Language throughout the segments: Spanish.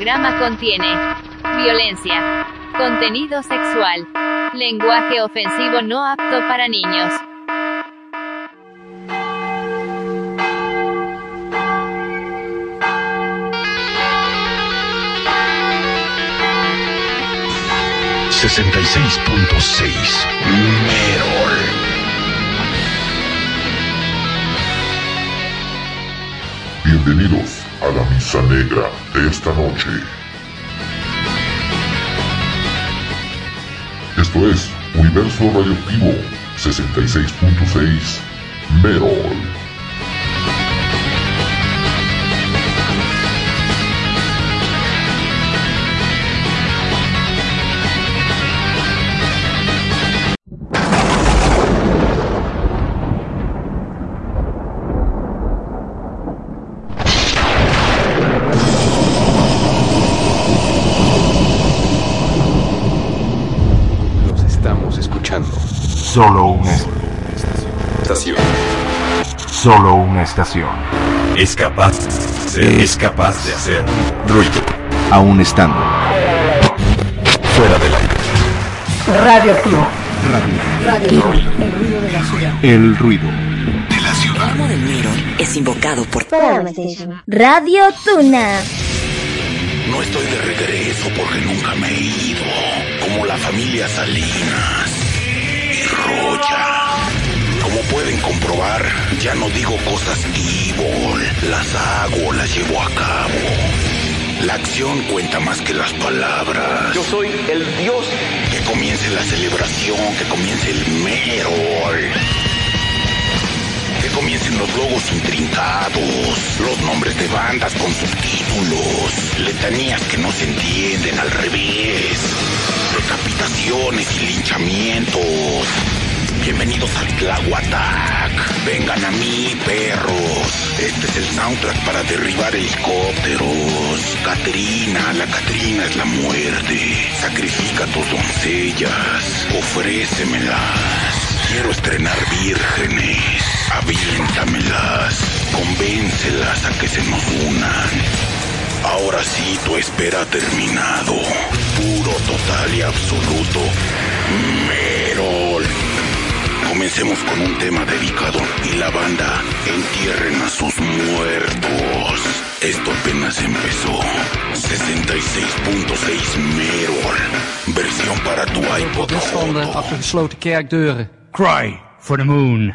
programa contiene violencia, contenido sexual, lenguaje ofensivo no apto para niños. Sesenta y seis punto seis Merol. Bienvenidos a la misa negra de esta noche. Esto es Universo Radioactivo 66.6 Merol. Solo una Estación. Solo una estación. Es capaz, es capaz de hacer ruido. Aún estando. Fuera del aire. Radioactivo. El ruido. De la ciudad. El del Miro es invocado por Radio Tuna. No estoy de regreso porque nunca me he ido. Como la familia Salinas Como pueden comprobar, ya no digo cosas evil. Las hago, las llevo a cabo. La acción cuenta más que las palabras. Yo soy el dios. Que comience la celebración, que comience el merol. Que comiencen los logos intrincados, los nombres de bandas con subtítulos, letanías que no se entienden al revés, decapitaciones y linchamientos. Bienvenidos al Tlahuatac. Vengan a mí, perros. Este es el soundtrack para derribar helicópteros. Catrina, la Catrina es la muerte. Sacrifica a tus doncellas. Ofrécemelas. Quiero estrenar vírgenes. Aviéntamelas. Convéncelas a que se nos unan. Ahora sí, tu espera ha terminado. Puro, total y absoluto. Merol. Comencemos con un tema dedicado y la banda entierren a sus muertos. Esto apenas empezó. 66.6 Merol. Versión para tu iPod. Auto. achter gesloten kerkdeuren. Cry for the moon.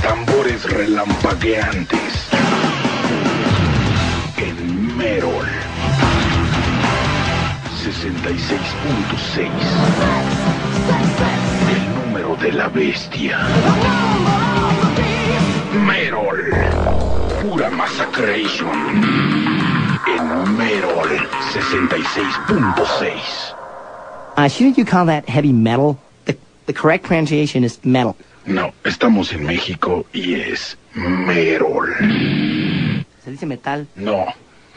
Tambores relampagueantes en Merol. 66.6 El número de la bestia. Merol. Pura Massacration en Merol 66.6. Uh, shouldn't you call that heavy metal? The, correct pronunciation is metal. No, estamos en México y es Merol. Se dice metal. No,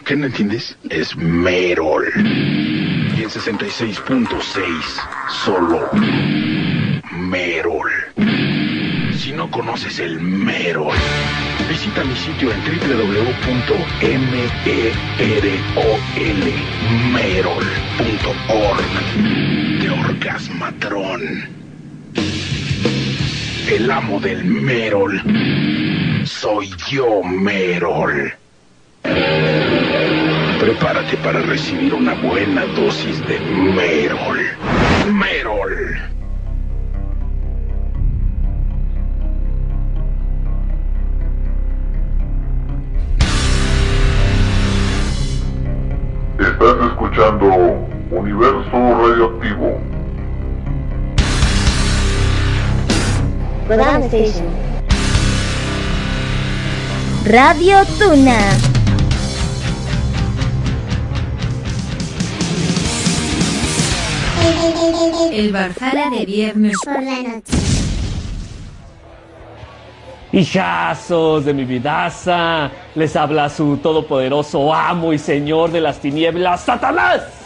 ¿qué no entiendes? Es Merol. Y en 66.6, solo Merol. Si no conoces el Merol, visita mi sitio en www.merol.org de Orgasmatrón. El amo del Merol. Soy yo, Merol. Prepárate para recibir una buena dosis de Merol. Merol. Estás escuchando Universo Radioactivo. Station. Radio Tuna. El Valhalla de viernes por la noche. Hijazos de mi vidaza, les habla su todopoderoso amo y señor de las tinieblas, Satanás.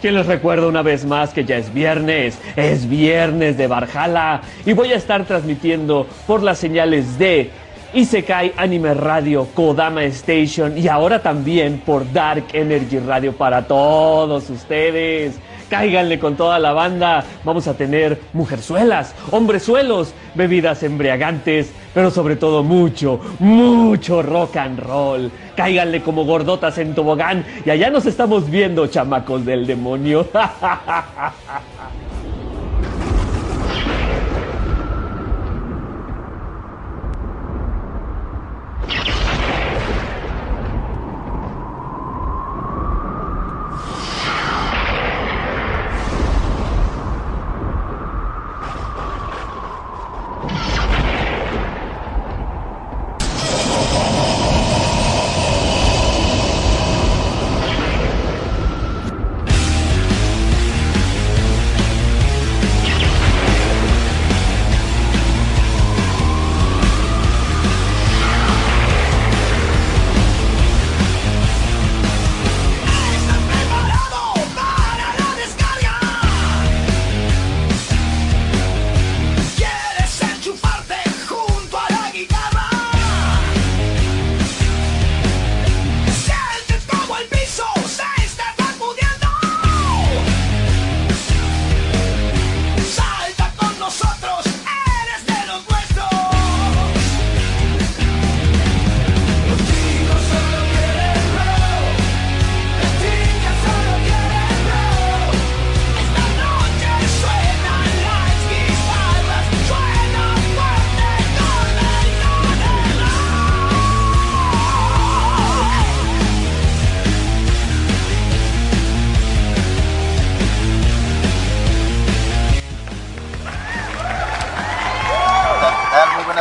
Quien les recuerda una vez más que ya es viernes, es viernes de Barjala y voy a estar transmitiendo por las señales de Isekai Anime Radio, Kodama Station y ahora también por Dark Energy Radio para todos ustedes. Cáiganle con toda la banda. Vamos a tener mujerzuelas, hombrezuelos, bebidas embriagantes, pero sobre todo mucho, mucho rock and roll. Cáiganle como gordotas en tobogán y allá nos estamos viendo, chamacos del demonio.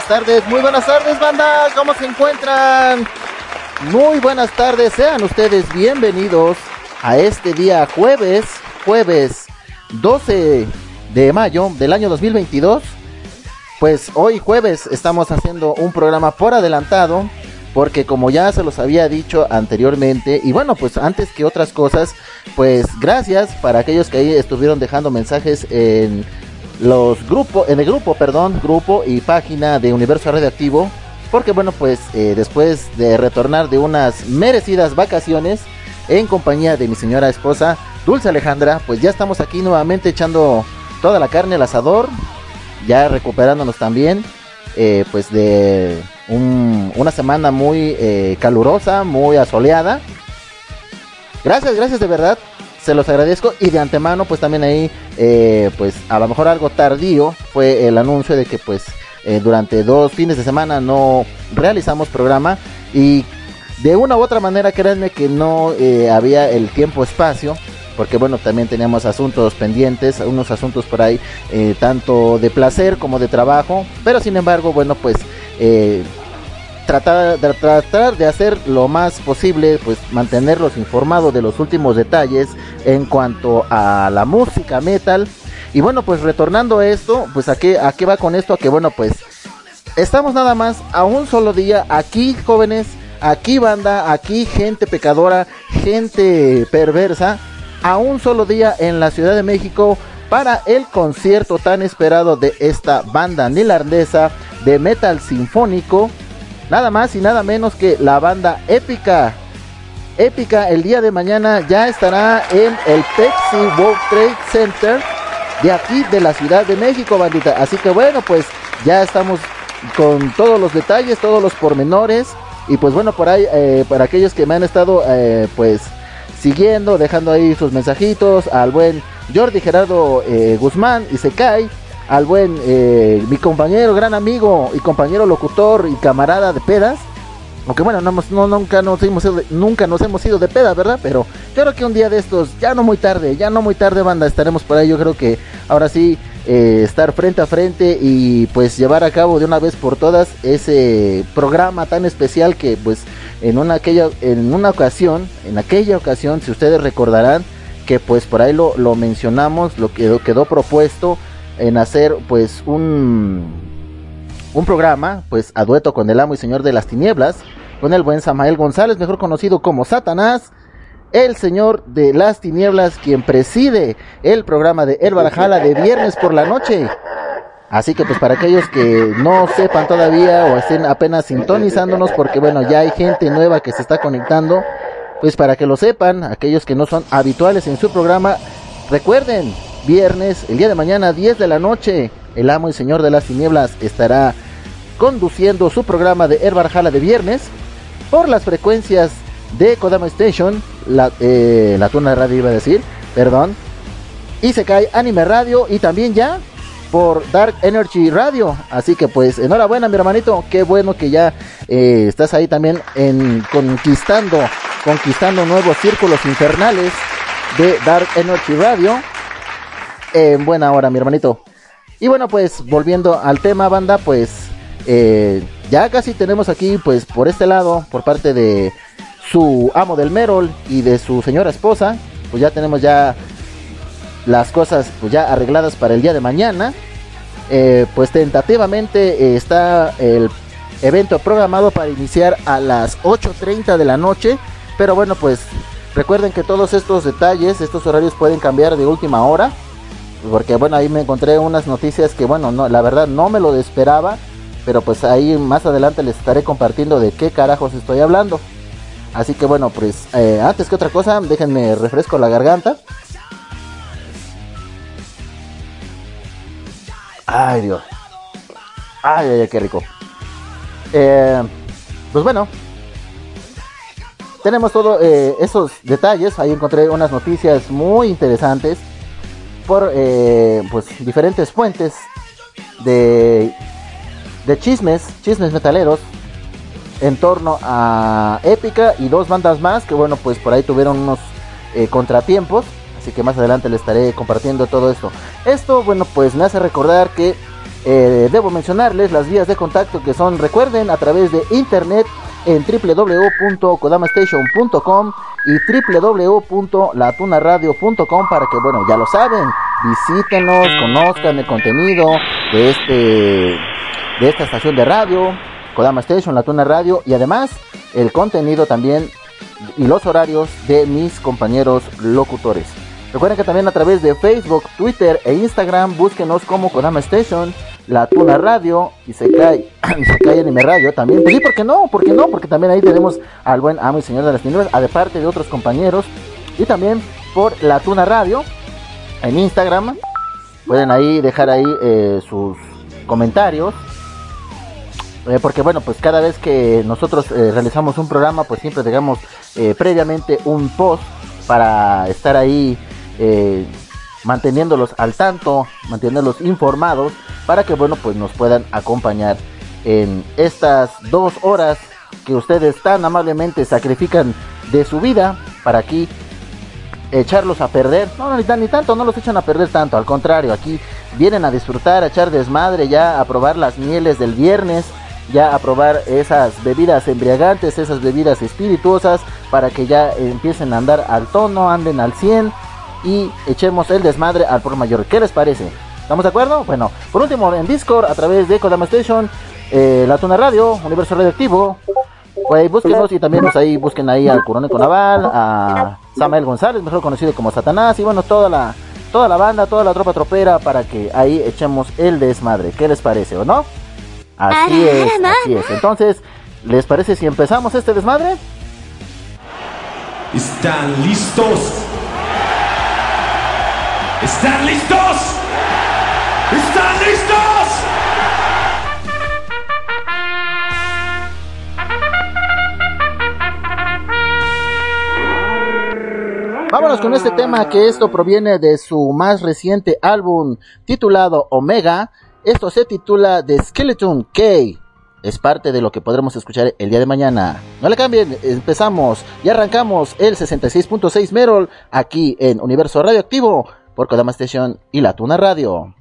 tardes, muy buenas tardes, banda. ¿Cómo se encuentran? Muy buenas tardes, sean ustedes bienvenidos a este día jueves, jueves 12 de mayo del año 2022. Pues hoy jueves estamos haciendo un programa por adelantado, porque como ya se los había dicho anteriormente, y bueno, pues antes que otras cosas, pues gracias para aquellos que ahí estuvieron dejando mensajes en los grupos, en el grupo, perdón, grupo y página de Universo Radioactivo, porque bueno, pues eh, después de retornar de unas merecidas vacaciones en compañía de mi señora esposa, Dulce Alejandra, pues ya estamos aquí nuevamente echando toda la carne al asador, ya recuperándonos también, eh, pues de un- una semana muy eh, calurosa, muy asoleada. Gracias, gracias de verdad. Se los agradezco. Y de antemano pues también ahí eh, pues a lo mejor algo tardío fue el anuncio de que pues eh, durante dos fines de semana no realizamos programa. Y de una u otra manera créanme que no eh, había el tiempo espacio porque bueno también teníamos asuntos pendientes unos asuntos por ahí tanto de placer como de trabajo. Pero sin embargo bueno pues tratar de, tratar de hacer lo más posible, pues mantenerlos informados de los últimos detalles en cuanto a la música metal. Y bueno, pues retornando a esto, pues a qué, a qué va con esto, a que bueno, pues estamos nada más a un solo día aquí, jóvenes, aquí banda, aquí gente pecadora, gente perversa, a un solo día en la Ciudad de México para el concierto tan esperado de esta banda neerlandesa de metal sinfónico, nada más y nada menos que la banda épica. Épica el día de mañana ya estará en el Pepsi World Trade Center de aquí de la Ciudad de México, bandita. Así que bueno, pues ya estamos con todos los detalles, todos los pormenores. Y pues bueno, por ahí, eh, para aquellos que me han estado eh, pues siguiendo, dejando ahí sus mensajitos, al buen Jordi Gerardo eh, Guzmán y se cae, al buen eh, mi compañero, gran amigo y compañero locutor y camarada de pedas. Aunque bueno, no, no, nunca, nos hemos, ido de- nunca nos hemos ido de pedas, ¿verdad? Pero yo creo que un día de estos, ya no muy tarde, ya no muy tarde, banda, estaremos por ahí. Yo creo que ahora sí, eh, estar frente a frente y pues llevar a cabo de una vez por todas ese programa tan especial que pues en una, aquella, en una ocasión, en aquella ocasión, si ustedes recordarán, que pues por ahí lo, lo mencionamos, lo quedó, quedó propuesto en hacer pues un un programa, pues a dueto con el amo y señor de las tinieblas, con el buen Samael González, mejor conocido como Satanás, el señor de las tinieblas, quien preside el programa de El Barajala de viernes por la noche. Así que pues para aquellos que no sepan todavía o estén apenas sintonizándonos, porque bueno, ya hay gente nueva que se está conectando, pues para que lo sepan, aquellos que no son habituales en su programa, recuerden, viernes, el día de mañana, 10 de la noche, el amo y señor de las tinieblas estará conduciendo su programa de Herbarjala de viernes por las frecuencias de Kodama Station, la, eh, la Tuna Radio iba a decir, perdón, y se cae Anime Radio y también ya por Dark Energy Radio. Así que pues enhorabuena mi hermanito, qué bueno que ya eh, estás ahí también en conquistando, conquistando nuevos círculos infernales de Dark Energy Radio. En buena hora mi hermanito. Y bueno pues volviendo al tema banda pues eh, ya casi tenemos aquí pues por este lado por parte de su amo del Merol y de su señora esposa pues ya tenemos ya las cosas pues ya arregladas para el día de mañana. Eh, pues tentativamente eh, está el evento programado para iniciar a las 8.30 de la noche. Pero bueno, pues recuerden que todos estos detalles, estos horarios pueden cambiar de última hora. Porque bueno, ahí me encontré unas noticias que bueno, no, la verdad no me lo esperaba. Pero pues ahí más adelante les estaré compartiendo de qué carajos estoy hablando. Así que bueno, pues eh, antes que otra cosa, déjenme refresco la garganta. Ay, Dios. Ay, ay, ay, qué rico. Eh, pues bueno. Tenemos todos esos detalles. Ahí encontré unas noticias muy interesantes. Por eh, pues diferentes fuentes de, de chismes, chismes metaleros. En torno a Épica y dos bandas más. Que bueno, pues por ahí tuvieron unos eh, contratiempos. Así que más adelante les estaré compartiendo todo esto. Esto, bueno, pues me hace recordar que eh, debo mencionarles las vías de contacto que son, recuerden, a través de internet en www.kodamastation.com y www.latunaradio.com para que, bueno, ya lo saben, visítenos, conozcan el contenido de este de esta estación de radio, Kodama Station, La Tuna Radio y además el contenido también y los horarios de mis compañeros locutores. Recuerden que también a través de Facebook, Twitter e Instagram búsquenos como Kodama Station, La Tuna Radio y se cae, y se cae Anime Radio también. Pues sí, ¿por qué no? ¿Por qué no? Porque también ahí tenemos al buen amo y señor de las tinieblas, a de parte de otros compañeros. Y también por La Tuna Radio en Instagram. Pueden ahí dejar ahí eh, sus comentarios. Eh, porque bueno, pues cada vez que nosotros eh, realizamos un programa, pues siempre dejamos previamente un post para estar ahí manteniéndolos al tanto, manteniéndolos informados, para que bueno, pues nos puedan acompañar en estas dos horas que ustedes tan amablemente sacrifican de su vida para aquí echarlos a perder. No, no, ni, ni tanto, no los echan a perder tanto, al contrario, aquí vienen a disfrutar, a echar desmadre, ya a probar las mieles del viernes, ya a probar esas bebidas embriagantes, esas bebidas espirituosas, para que ya empiecen a andar al tono, anden al 100 y echemos el desmadre al por mayor. ¿Qué les parece? ¿Estamos de acuerdo? Bueno, por último, en Discord, a través de Kodama Station, eh, La Tuna Radio, Universo Radioactivo, pues búsquenos y también pues, ahí busquen ahí al Curónico Naval, a Samuel González, mejor conocido como Satanás, y bueno, toda la, toda la banda, toda la tropa tropera para que ahí echemos el desmadre. ¿Qué les parece o no? Así es, así es. Entonces, ¿les parece si empezamos este desmadre? ¿Están listos? ¿Están listos? ¿Están listos? Vámonos con este tema que esto proviene de su más reciente álbum titulado Omega. Esto se titula The Skeleton K. Es parte de lo que podremos escuchar el día de mañana. No le cambien, empezamos y arrancamos el 66.6 Merol aquí en Universo Radioactivo por Kodama Station y La Tuna Radio.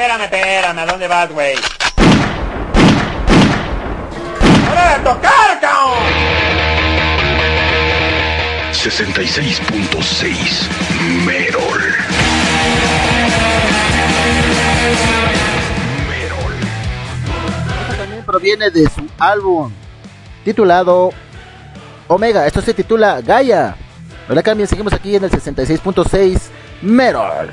Espérame, espérame. ¿A dónde vas, güey? ¡Hora de tocar, cabrón! 66.6 Merol. Esto también proviene de su álbum titulado Omega. Esto se titula Gaia. No la cambien, seguimos aquí en el 66.6 Merol.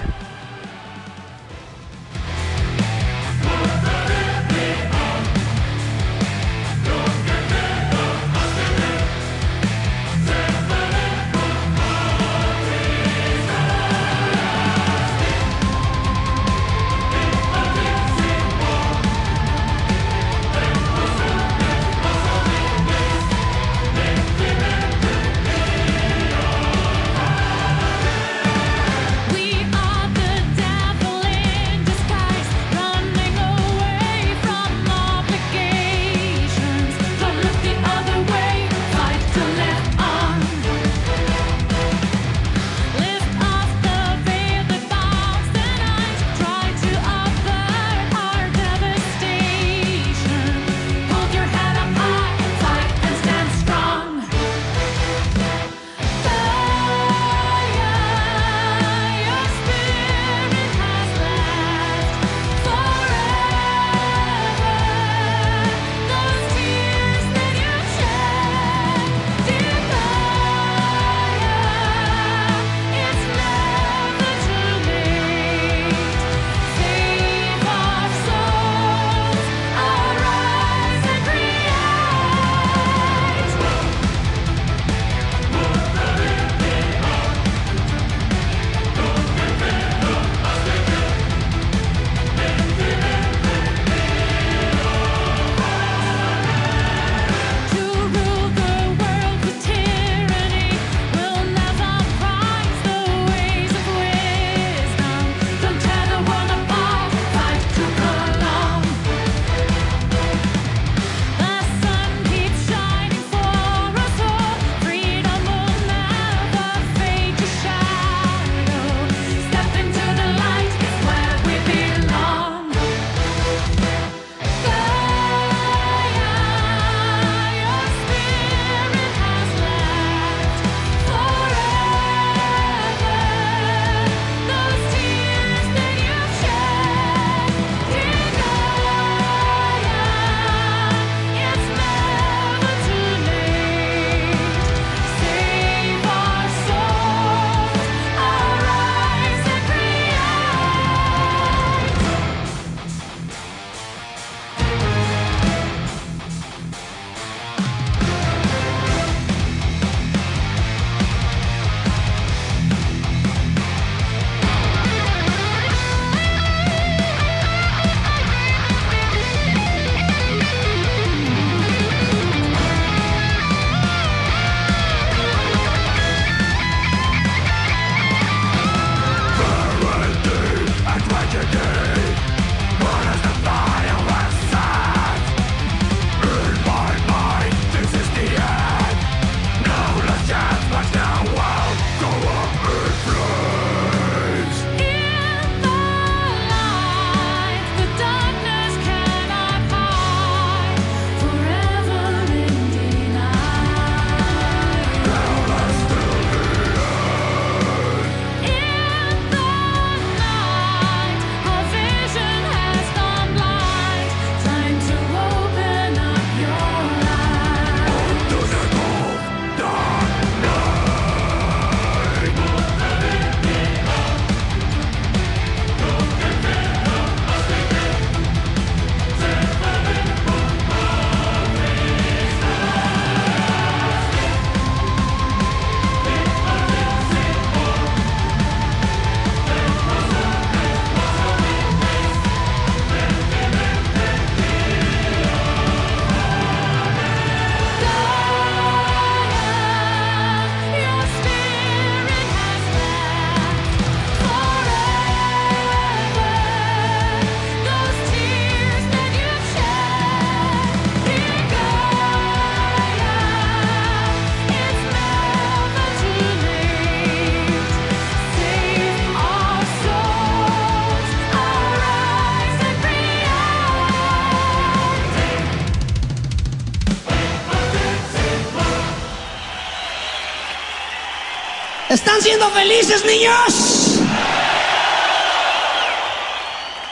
Siendo felices, niños?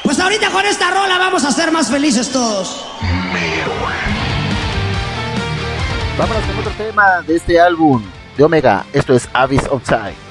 Pues ahorita con esta rola vamos a ser más felices todos. Vámonos con otro tema de este álbum de Omega. Esto es Abyss of Time.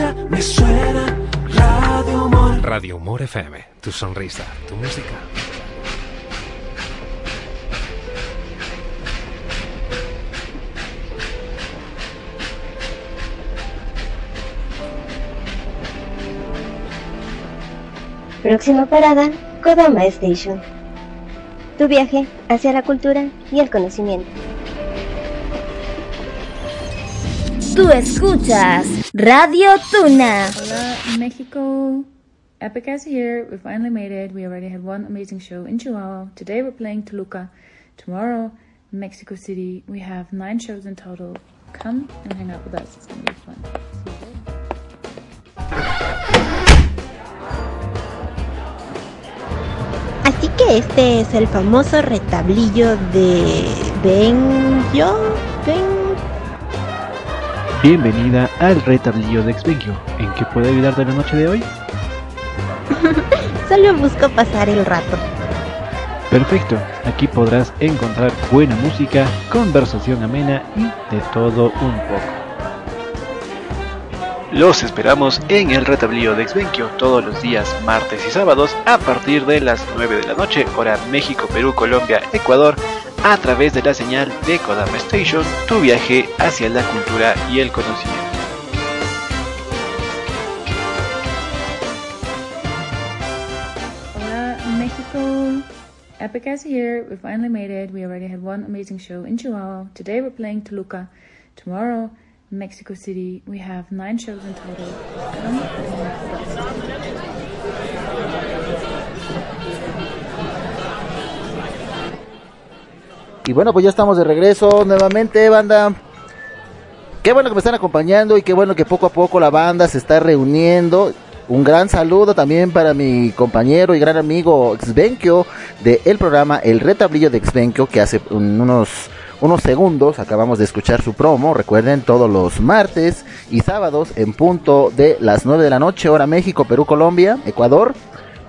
Escucha, me suena Radio Humor. Radio Humor FM, tu sonrisa, tu música. Próxima parada, Kodama Station. Tu viaje hacia la cultura y el conocimiento. Tú escuchas Radio Tuna. Hola, Mexico. Epic as here. We finally made it. We already had one amazing show in Chihuahua. Today we're playing Toluca. Tomorrow, Mexico City. We have nine shows in total. Come and hang out with us. It's gonna be fun. See you. Así que este es el famoso retablillo de Benjo. Ben... Bienvenida al retablillo de Exvenio. ¿En qué puedo ayudarte la noche de hoy? Solo busco pasar el rato. Perfecto, aquí podrás encontrar buena música, conversación amena y de todo un poco. Los esperamos en el retablillo de Exvenquio todos los días martes y sábados a partir de las 9 de la noche, hora México, Perú, Colombia, Ecuador, a través de la señal de Kodama Station, tu viaje hacia la cultura y el conocimiento. Hola, Mexico. Epic as here. We finally made it. We already had one amazing show in Chihuahua. Today we're playing Toluca. Tomorrow, Mexico City. We have nine shows in total. Y bueno, pues ya estamos de regreso nuevamente, banda. Qué bueno que me están acompañando y qué bueno que poco a poco la banda se está reuniendo. Un gran saludo también para mi compañero y gran amigo Xvenkio del programa El Retablillo de Xvenkio que hace un- unos, unos segundos acabamos de escuchar su promo. Recuerden todos los martes y sábados en punto de las 9 de la noche, hora México, Perú, Colombia, Ecuador,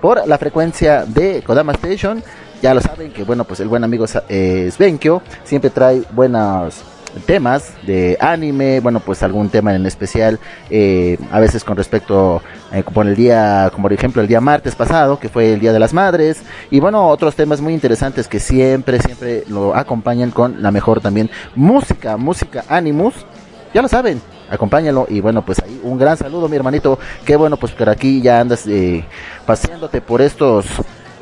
por la frecuencia de Kodama Station. Ya lo saben que bueno, pues el buen amigo eh, Svenkio siempre trae buenos temas de anime, bueno, pues algún tema en especial, eh, a veces con respecto, eh, como el día, como por ejemplo el día martes pasado, que fue el Día de las Madres, y bueno, otros temas muy interesantes que siempre, siempre lo acompañan con la mejor también música, música Animus, ya lo saben, acompáñalo y bueno, pues ahí un gran saludo mi hermanito, qué bueno, pues por aquí ya andas eh, paseándote por estos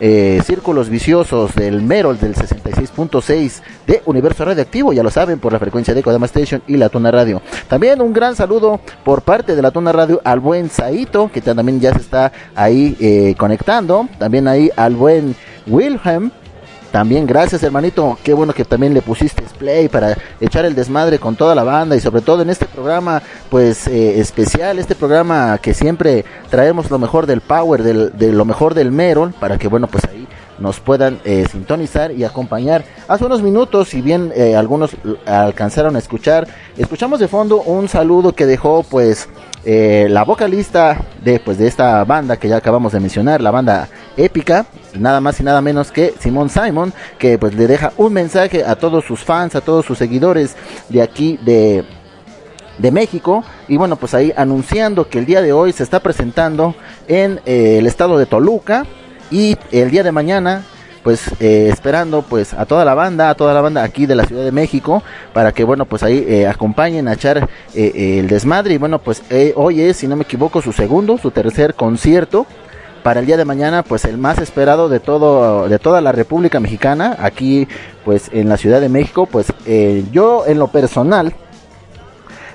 eh, círculos viciosos del Merol del 66.6 de Universo Radioactivo, ya lo saben, por la frecuencia de Kodama Station y la Tuna Radio. También un gran saludo por parte de la Tuna Radio al buen Saito, que también ya se está ahí eh, conectando. También ahí al buen Wilhelm, también gracias hermanito, qué bueno que también le pusiste play para echar el desmadre con toda la banda y sobre todo en este programa pues eh, especial, este programa que siempre traemos lo mejor del power, del, de lo mejor del Merol para que bueno pues ahí nos puedan eh, sintonizar y acompañar. Hace unos minutos, si bien eh, algunos alcanzaron a escuchar, escuchamos de fondo un saludo que dejó pues eh, la vocalista de pues de esta banda que ya acabamos de mencionar, la banda épica, nada más y nada menos que Simón Simon, que pues le deja un mensaje a todos sus fans, a todos sus seguidores de aquí de de México. Y bueno pues ahí anunciando que el día de hoy se está presentando en eh, el estado de Toluca. Y el día de mañana pues eh, esperando pues a toda la banda, a toda la banda aquí de la Ciudad de México para que bueno pues ahí eh, acompañen a echar eh, eh, el desmadre. Y bueno pues eh, hoy es si no me equivoco su segundo, su tercer concierto para el día de mañana pues el más esperado de todo de toda la República Mexicana aquí pues en la Ciudad de México. Pues eh, yo en lo personal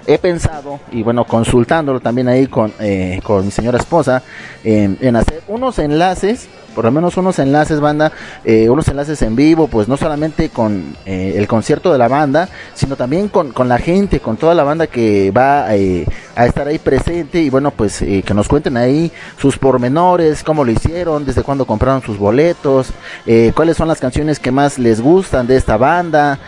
he pensado y bueno consultándolo también ahí con, eh, con mi señora esposa en hacer unos enlaces por lo menos unos enlaces banda eh, unos enlaces en vivo pues no solamente con eh, el concierto de la banda sino también con, con la gente con toda la banda que va eh, a estar ahí presente y bueno pues que nos cuenten ahí sus pormenores cómo lo hicieron desde cuándo compraron sus boletos cuáles son las canciones que más les gustan de esta banda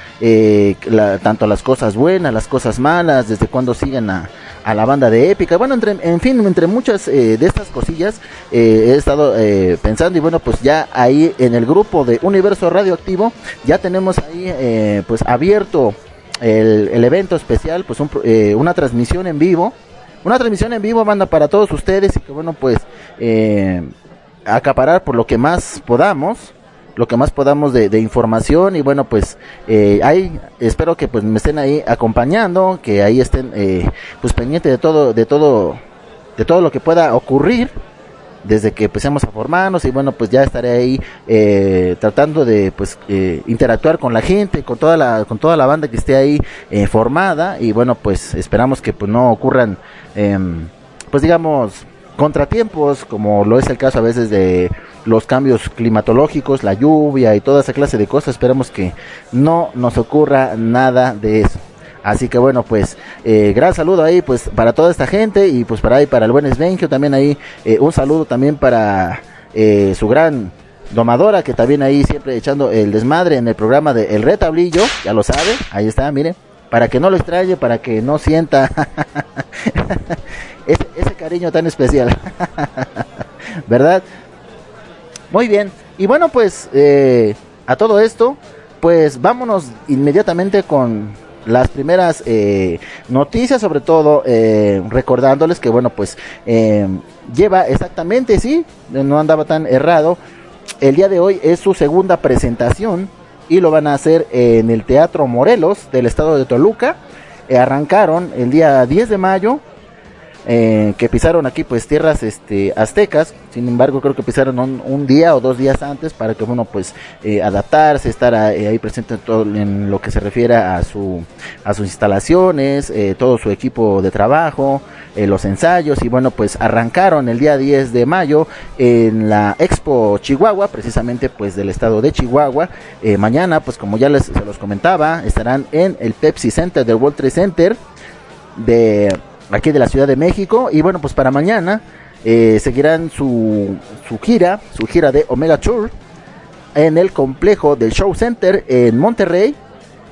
tanto las cosas buenas las cosas malas desde cuándo siguen a, a la banda de épica. Bueno entre en fin entre muchas de estas cosillas he estado pensando y bueno pues ya ahí en el grupo de universo radioactivo ya tenemos ahí eh, pues abierto el, el evento especial, pues un eh, una transmisión en vivo. Una transmisión en vivo, banda, para todos ustedes y que bueno, pues eh, acaparar por lo que más podamos lo que más podamos de, de información y bueno pues eh, ahí espero que pues me estén ahí acompañando que ahí estén eh, pues pendiente de todo de todo de todo lo que pueda ocurrir desde que empecemos a formarnos y bueno pues ya estaré ahí eh, tratando de pues eh, interactuar con la gente con toda la con toda la banda que esté ahí eh, formada y bueno pues esperamos que pues no ocurran em, pues digamos contratiempos como lo es el caso a veces de los cambios climatológicos la lluvia y toda esa clase de cosas. Esperamos que no nos ocurra nada de eso Así que bueno, pues eh, gran saludo ahí pues para toda esta gente y pues para ahí para el buen Svenkio también ahí eh, un saludo también para eh, su gran domadora que también ahí siempre echando el desmadre en el programa de El Retablillo, ya lo sabe, ahí está, miren, para que no lo extrañe, para que no sienta ese, ese cariño tan especial, ¿verdad? Muy bien, y bueno pues eh, a todo esto, pues vámonos inmediatamente con las primeras eh, noticias, sobre todo eh, recordándoles que, bueno, pues eh, lleva exactamente, sí, no andaba tan errado. El día de hoy es su segunda presentación y lo van a hacer en el Teatro Morelos del estado de Toluca. Eh, arrancaron el día 10 de mayo. Eh, que pisaron aquí pues tierras este aztecas. Sin embargo creo que pisaron un, día o dos días antes para que bueno pues eh, adaptarse estar eh, ahí presente en todo en lo que se refiere a su a sus instalaciones todo su equipo de trabajo los ensayos. Y bueno pues arrancaron el día 10 de mayo en la Expo Chihuahua precisamente pues del estado de Chihuahua. Mañana pues como ya les los comentaba estarán en el Pepsi Center del World Trade Center de aquí de la Ciudad de México. Y bueno pues para mañana eh, seguirán su, su gira su gira de Omega Tour en el complejo del Show Center en Monterrey.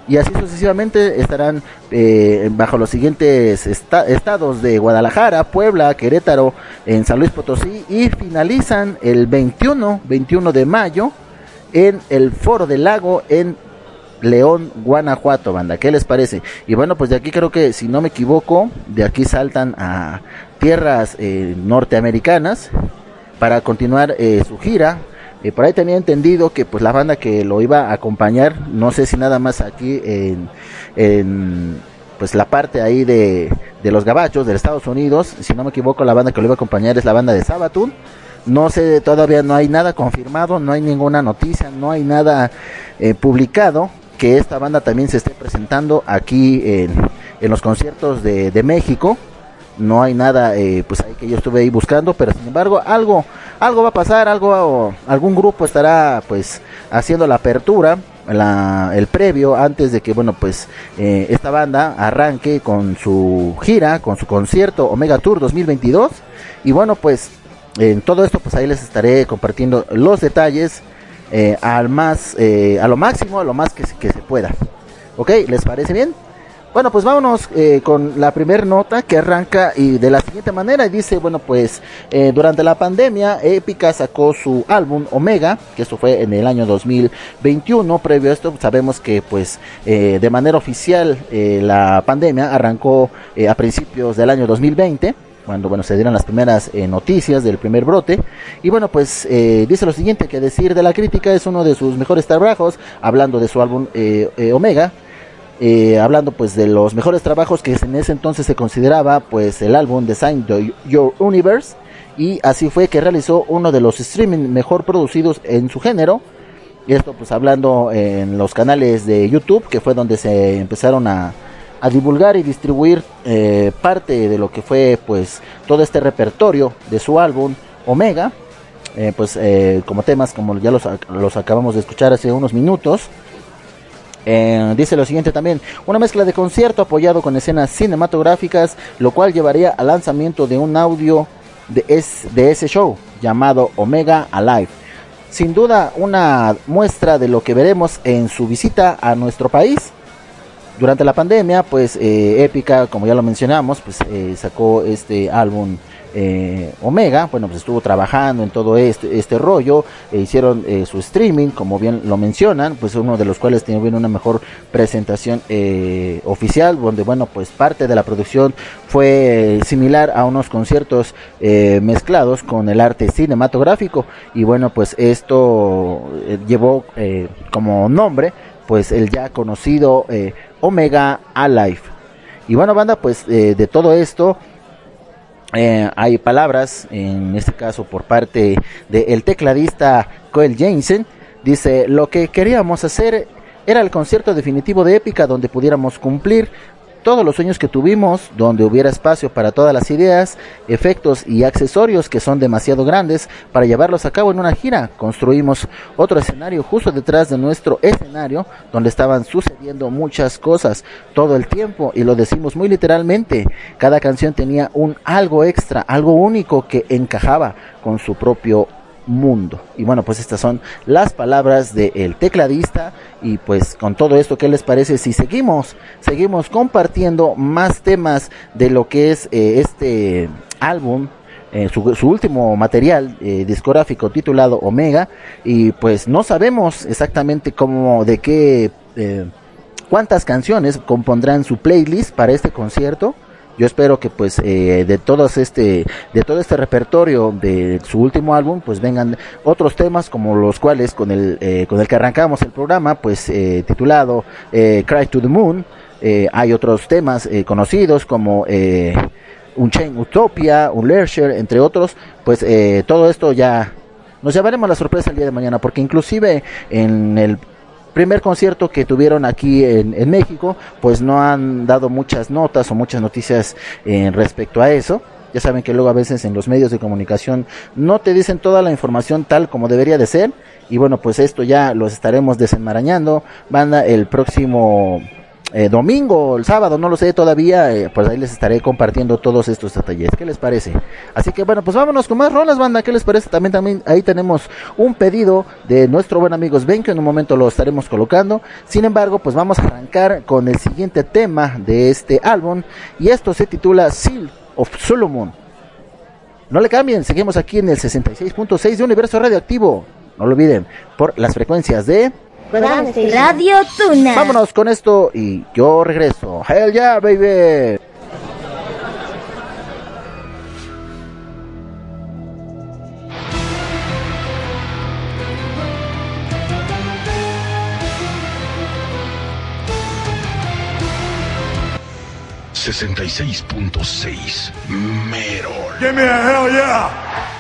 Y así sucesivamente estarán eh, bajo los siguientes esta- estados de Guadalajara, Puebla, Querétaro, en San Luis Potosí. Y finalizan el 21, 21 de mayo en el Foro del Lago en León, Guanajuato, banda. ¿Qué les parece? Y bueno, pues de aquí creo que, si no me equivoco, de aquí saltan a tierras eh, norteamericanas para continuar eh, su gira. Eh, por ahí tenía entendido que pues la banda que lo iba a acompañar, no sé si nada más aquí en, en, pues la parte ahí de, de los gabachos de Estados Unidos, si no me equivoco la banda que lo iba a acompañar es la banda de Sabaton. No sé, todavía no hay nada confirmado, no hay ninguna noticia, no hay nada eh, publicado que esta banda también se esté presentando aquí en, los conciertos de, México. No hay nada, eh, pues ahí que yo estuve ahí buscando, pero sin embargo algo, algo va a pasar, algo, algún grupo estará pues haciendo la apertura, el previo antes de que bueno pues eh, esta banda arranque con su gira, con su concierto Omega Tour 2022 y bueno pues en todo esto pues ahí les estaré compartiendo los detalles eh, al más eh, a lo máximo a lo más que, se- pueda. Ok les parece bien bueno pues vámonos eh, con la primera nota que arranca y de la siguiente manera dice bueno pues durante la pandemia Epica sacó su álbum Omega que esto fue en el año 2021 previo a esto sabemos que pues de manera oficial la pandemia arrancó a principios del año 2020 cuando bueno se dieron las primeras eh, noticias del primer brote. Y bueno pues eh, dice lo siguiente que decir de la crítica es uno de sus mejores trabajos hablando de su álbum eh, eh, Omega eh, hablando pues de los mejores trabajos que en ese entonces se consideraba pues el álbum Design the- Your Universe. Y así fue que realizó uno de los streaming mejor producidos en su género. Y esto pues hablando en los canales de YouTube que fue donde se empezaron a, a divulgar y distribuir eh, parte de lo que fue pues todo este repertorio de su álbum Omega eh, pues eh, como temas como ya los, los acabamos de escuchar hace unos minutos dice lo siguiente también, una mezcla de concierto apoyado con escenas cinematográficas, lo cual llevaría al lanzamiento de un audio de ese show llamado Omega Alive. Sin duda una muestra de lo que veremos en su visita a nuestro país. Durante la pandemia, pues eh, Épica, como ya lo mencionamos, pues eh, sacó este álbum eh, Omega, bueno, pues estuvo trabajando en todo este, este rollo, e hicieron eh, su streaming, como bien lo mencionan, pues uno de los cuales tiene bien una mejor presentación eh, oficial, donde, bueno, pues parte de la producción fue eh, similar a unos conciertos eh, mezclados con el arte cinematográfico, y bueno, pues esto llevó como nombre, pues el ya conocido eh, Omega Alive. Y bueno, banda, pues eh, de todo esto eh, hay palabras, en este caso por parte del tecladista Coel Jensen, dice, lo que queríamos hacer era el concierto definitivo de Épica donde pudiéramos cumplir todos los sueños que tuvimos, donde hubiera espacio para todas las ideas, efectos y accesorios que son demasiado grandes para llevarlos a cabo en una gira. Construimos otro escenario justo detrás de nuestro escenario, donde estaban sucediendo muchas cosas todo el tiempo, y lo decimos muy literalmente. Cada canción tenía un algo extra, algo único que encajaba con su propio mundo. Y bueno, pues estas son las palabras del tecladista y pues con todo esto, ¿qué les parece si seguimos, seguimos compartiendo más temas de lo que es eh, este álbum? eh, su, último material eh, discográfico titulado Omega y pues no sabemos exactamente cómo de qué cuántas canciones compondrán su playlist para este concierto yo espero que pues eh, de todos este de todo este repertorio de su último álbum pues vengan otros temas como los cuales con el eh, con el que arrancamos el programa pues eh, titulado eh, Cry to the Moon. Eh, hay otros temas conocidos como un Chain Utopia un Leisure entre otros. Pues todo esto ya nos llevaremos la sorpresa el día de mañana porque inclusive en el primer concierto que tuvieron aquí en, México, pues no han dado muchas notas o muchas noticias eh, respecto a eso. Ya saben que luego a veces en los medios de comunicación no te dicen toda la información tal como debería de ser. Y bueno, pues esto ya los estaremos desenmarañando. Banda el próximo eh, domingo, el sábado, no lo sé todavía, eh, pues ahí les estaré compartiendo todos estos detalles. ¿Qué les parece? Así que bueno, pues vámonos con más rolas, banda. ¿Qué les parece? También, también ahí tenemos un pedido de nuestro buen amigo Sven, que en un momento lo estaremos colocando. Sin embargo, pues vamos a arrancar con el siguiente tema de este álbum. Y esto se titula Seal of Solomon. No le cambien, seguimos aquí en el 66.6 de Universo Radioactivo. No lo olviden, por las frecuencias de... Radio Tuna. Vámonos con esto y yo regreso. Hell yeah, baby. sesenta y seis punto seis Merol. Give me a hell yeah.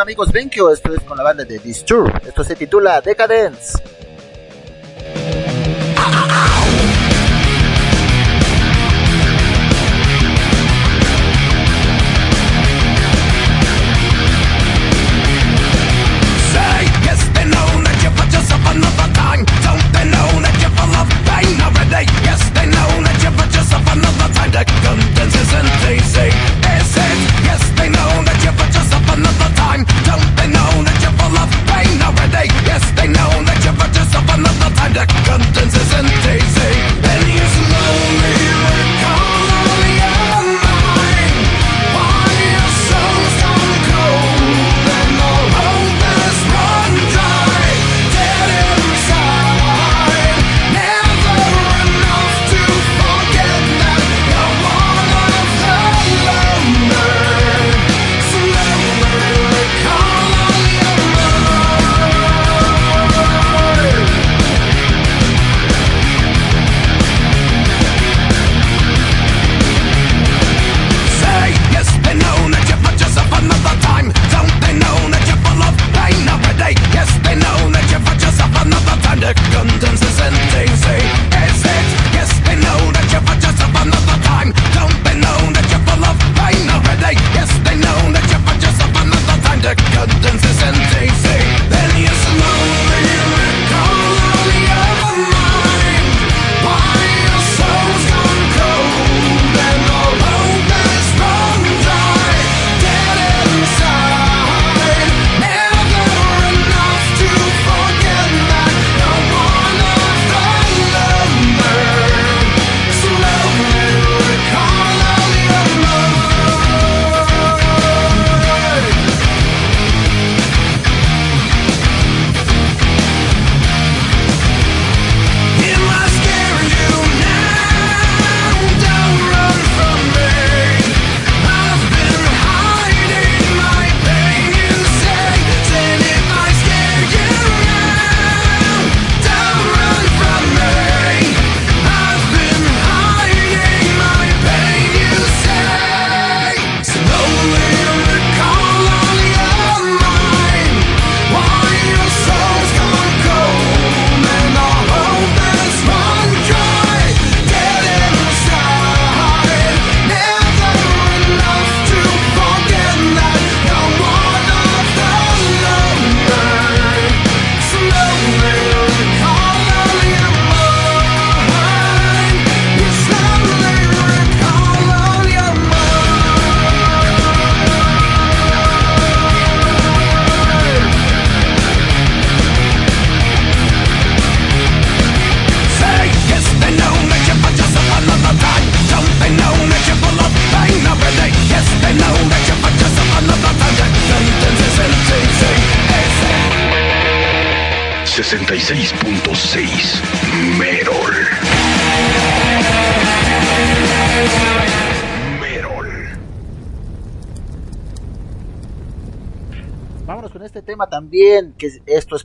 amigos BenQ, esto es con la banda de Disturb. Esto se titula Decadence.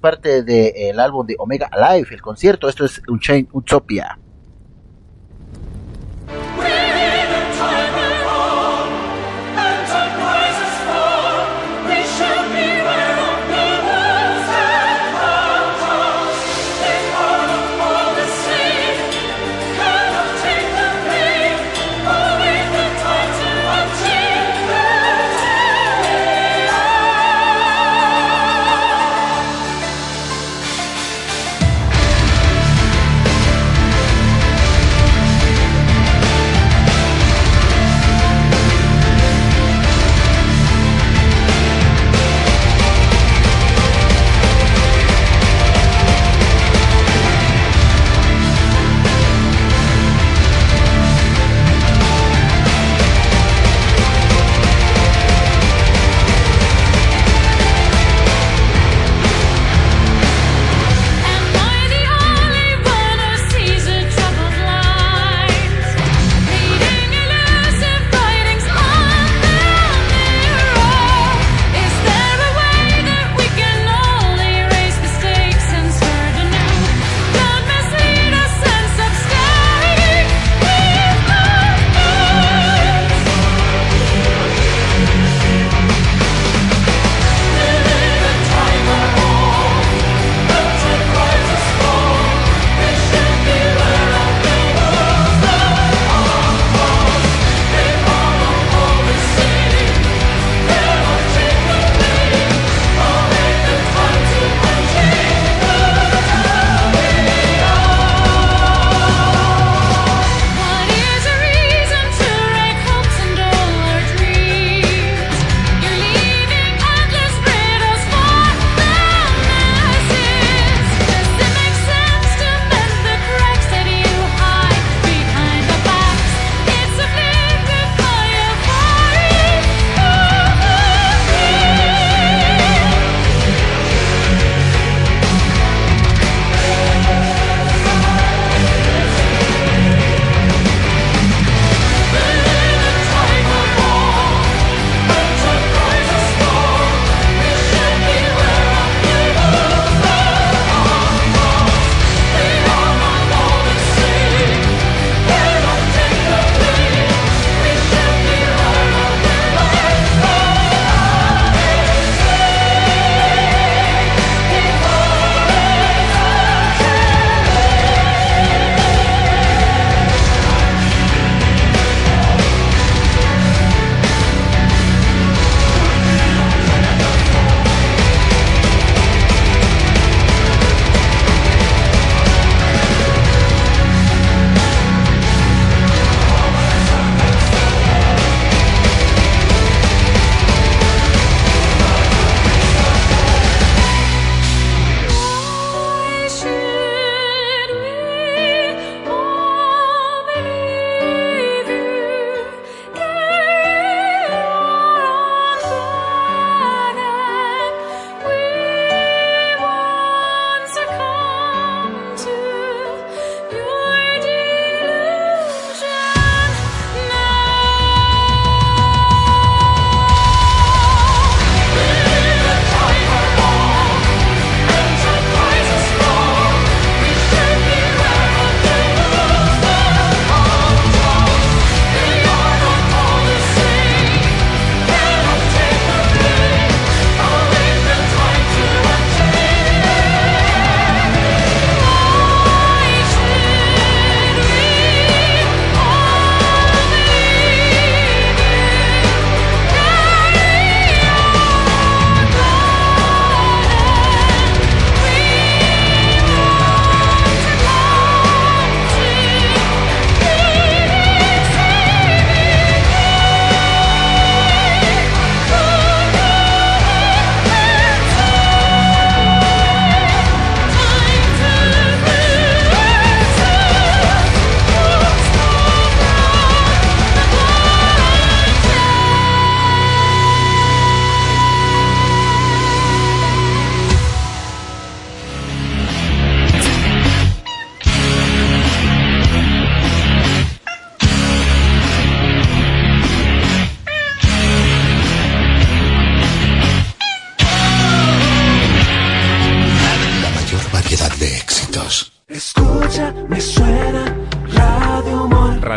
parte del de, álbum de Omega Alive, el concierto. Esto es Unchained Utopia.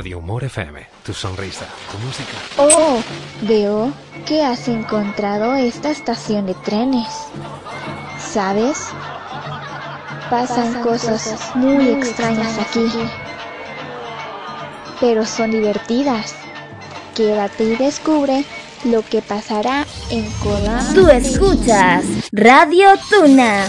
Radio Humor FM, tu sonrisa, tu música. Oh, veo que has encontrado esta estación de trenes. ¿Sabes? Pasan cosas muy extrañas aquí. Pero son divertidas. Quédate y descubre lo que pasará en Kodama. Tú escuchas Radio Tuna.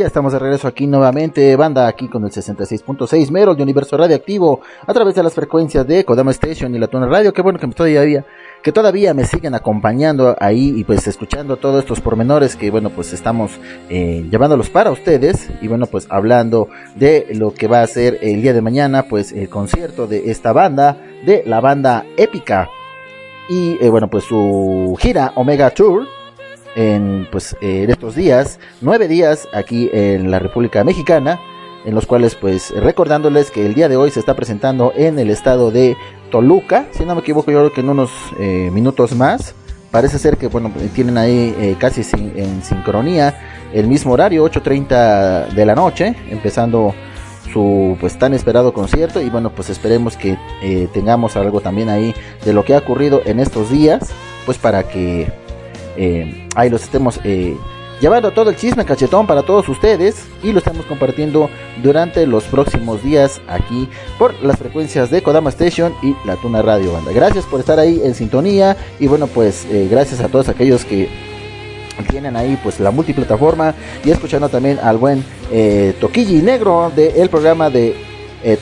Ya estamos de regreso aquí nuevamente, banda, aquí con el 66.6 Merol de Universo Radioactivo, a través de las frecuencias de Kodama Station y la Tuna Radio. Qué bueno que todavía, que todavía me siguen acompañando ahí y pues escuchando todos estos pormenores que bueno pues estamos eh, llevándolos para ustedes y bueno pues hablando de lo que va a ser el día de mañana pues el concierto de esta banda, de la banda épica y eh, bueno pues su gira Omega Tour en pues eh, en estos días, nueve días aquí en la República Mexicana, en los cuales pues recordándoles que el día de hoy se está presentando en el estado de Toluca, si no me equivoco yo creo que en unos eh, minutos más, parece ser que bueno tienen ahí eh, casi en sincronía el mismo horario, 8.30 de la noche, empezando su pues tan esperado concierto. Y bueno pues esperemos que eh, tengamos algo también ahí de lo que ha ocurrido en estos días pues para que eh, ahí los estemos eh, llevando todo el chisme cachetón para todos ustedes y lo estamos compartiendo durante los próximos días aquí por las frecuencias de Kodama Station y la Tuna Radio Banda. Gracias por estar ahí en sintonía y bueno pues eh, gracias a todos aquellos que tienen ahí pues la multiplataforma y escuchando también al buen eh, Toquilli Negro del programa de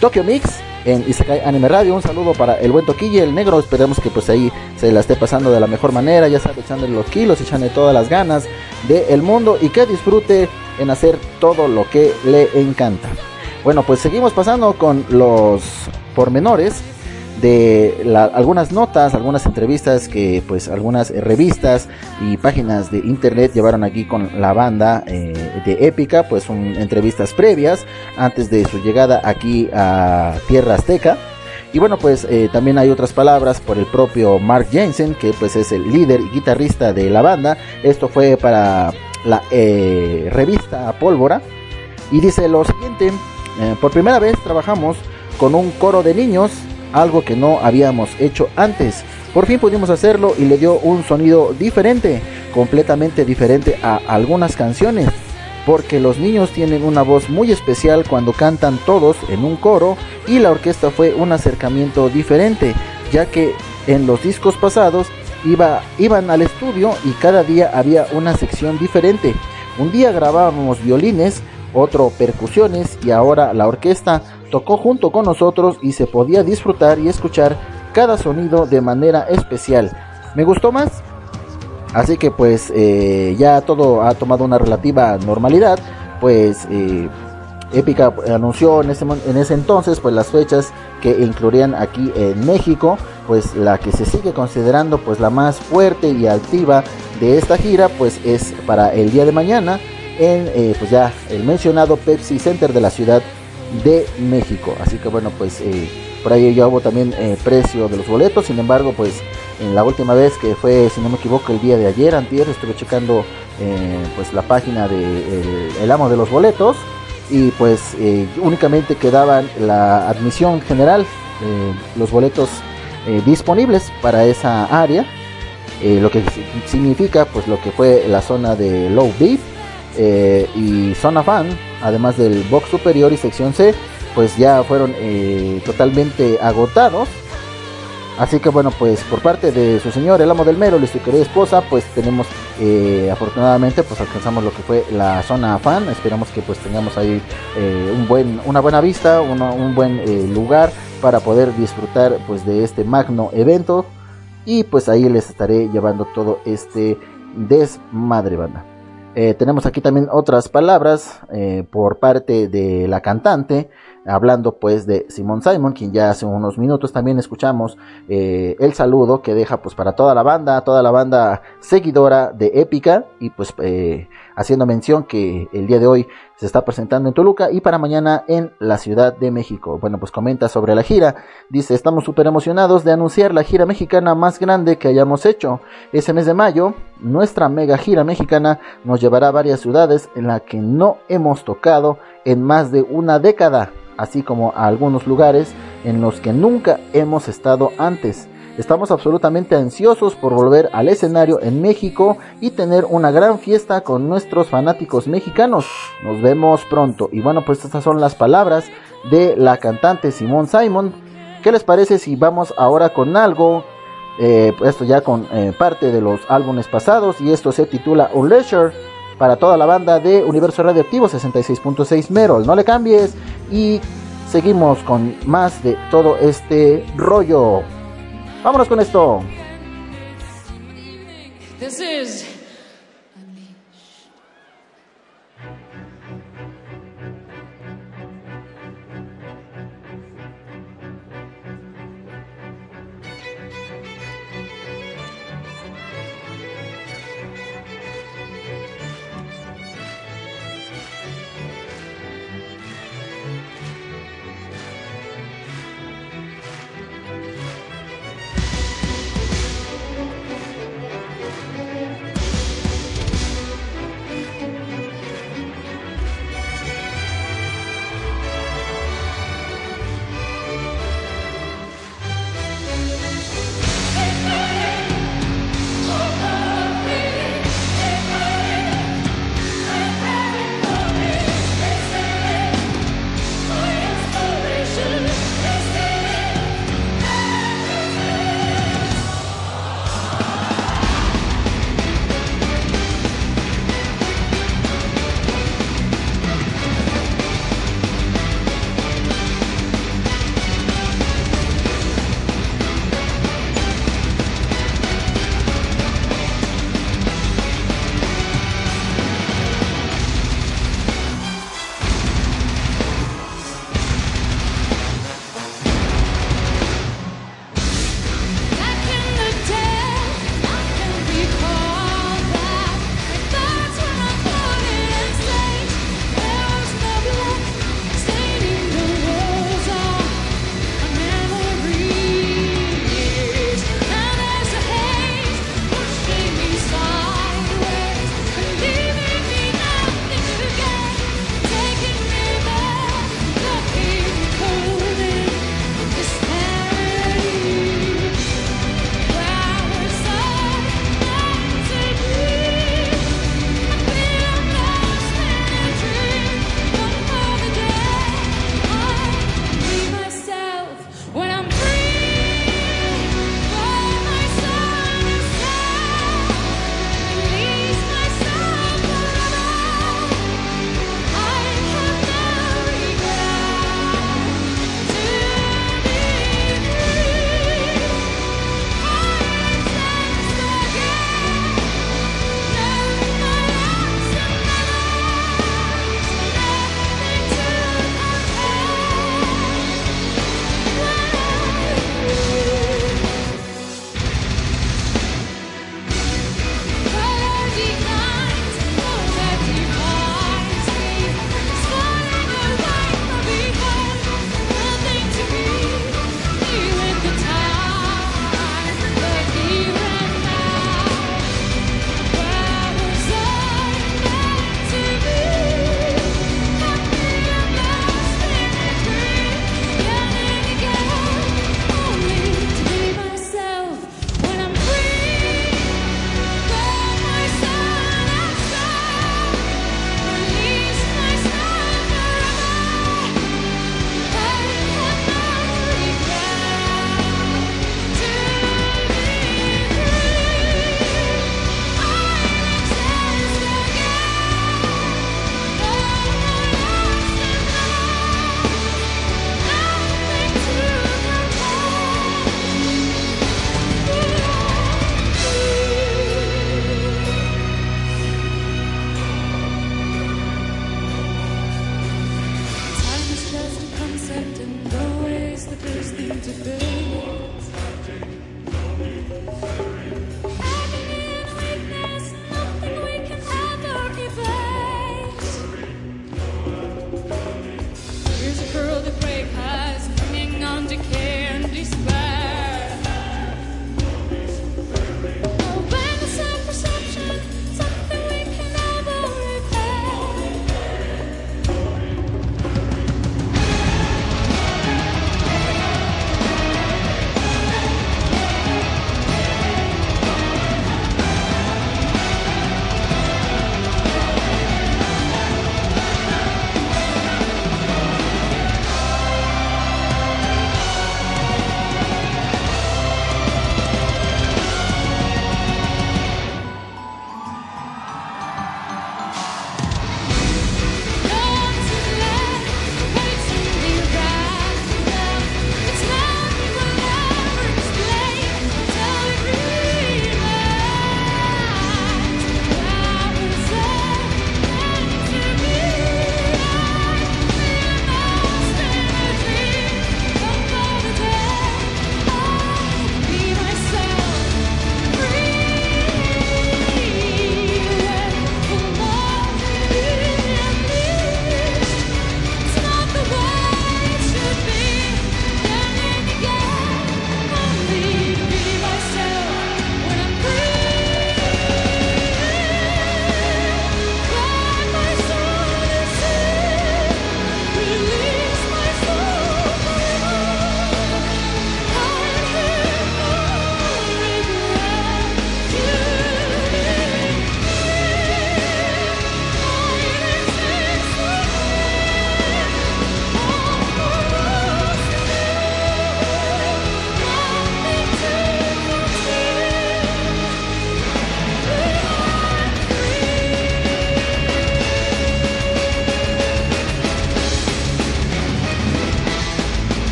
Tokyo Mix en Isekai Anime Radio. Un saludo para el buen Toquilli, el negro. Esperemos que pues ahí se la esté pasando de la mejor manera. Ya sabe, echándole los kilos, echándole todas las ganas del mundo y que disfrute en hacer todo lo que le encanta. Bueno, pues seguimos pasando con los pormenores de algunas notas, algunas entrevistas que pues algunas eh, revistas y páginas de internet llevaron aquí con la banda eh, de Épica, pues son entrevistas previas antes de su llegada aquí a Tierra Azteca. Y bueno, pues eh, también hay otras palabras por el propio Mark Jensen, que pues es el líder y guitarrista de la banda. Esto fue para la revista Pólvora. Y dice lo siguiente, por primera vez trabajamos con un coro de niños, algo que no habíamos hecho antes. Por fin pudimos hacerlo y le dio un sonido diferente, completamente diferente a algunas canciones, porque los niños tienen una voz muy especial cuando cantan todos en un coro y la orquesta fue un acercamiento diferente, ya que en los discos pasados iba, iban al estudio y cada día había una sección diferente. Un día grabábamos violines, otro percusiones y ahora la orquesta tocó junto con nosotros y se podía disfrutar y escuchar cada sonido de manera especial. ¿Me gustó más? Así que pues eh, ya todo ha tomado una relativa normalidad, pues eh, Épica anunció en ese, entonces pues las fechas que incluirían aquí en México, pues la que se sigue considerando pues la más fuerte y activa de esta gira pues es para el día de mañana en eh, pues ya el mencionado Pepsi Center de la Ciudad de México. Así que bueno pues eh, por ahí ya hubo también eh, precio de los boletos, sin embargo pues en la última vez que fue si no me equivoco el día de ayer, antier, estuve checando eh, pues la página de el, el amo de los boletos y pues eh, únicamente quedaban la admisión general, eh, los boletos eh, disponibles para esa área. eh, lo que si- significa pues lo que fue la zona de low beef eh, y zona fan, además del box superior y sección C, pues ya fueron eh, totalmente agotados. Así que bueno, pues por parte de su señor, el amo del mero, y su querida esposa, pues tenemos eh, afortunadamente pues alcanzamos lo que fue la zona fan. Esperamos que pues tengamos ahí eh, una buena vista, un buen lugar para poder disfrutar pues de este magno evento. Y pues ahí les estaré llevando todo este desmadre banda. Eh, tenemos aquí también otras palabras eh, por parte de la cantante, hablando pues de Simon Simon, quien ya hace unos minutos también escuchamos eh, el saludo que deja pues para toda la banda, toda la banda seguidora de Épica y pues haciendo mención que el día de hoy se está presentando en Toluca y para mañana en la Ciudad de México. Bueno, pues comenta sobre la gira. Dice, estamos súper emocionados de anunciar la gira mexicana más grande que hayamos hecho. Ese mes de mayo, nuestra mega gira mexicana nos llevará a varias ciudades en las que no hemos tocado en más de una década, así como a algunos lugares en los que nunca hemos estado antes. Estamos absolutamente ansiosos por volver al escenario en México y tener una gran fiesta con nuestros fanáticos mexicanos. Nos vemos pronto. Y bueno, pues estas son las palabras de la cantante Simone Simon. ¿Qué les parece si vamos ahora con algo? Eh, pues esto ya con eh, parte de los álbumes pasados y esto se titula Unleasher para toda la banda de Universo Radioactivo 66.6 Merol. No le cambies y seguimos con más de todo este rollo. Vámonos con esto.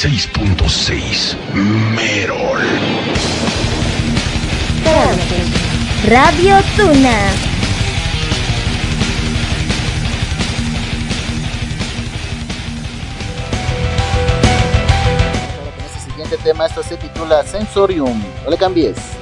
66.6 Merol. Radio Tuna. Este siguiente tema, esta se titula Sensorium. No le cambies.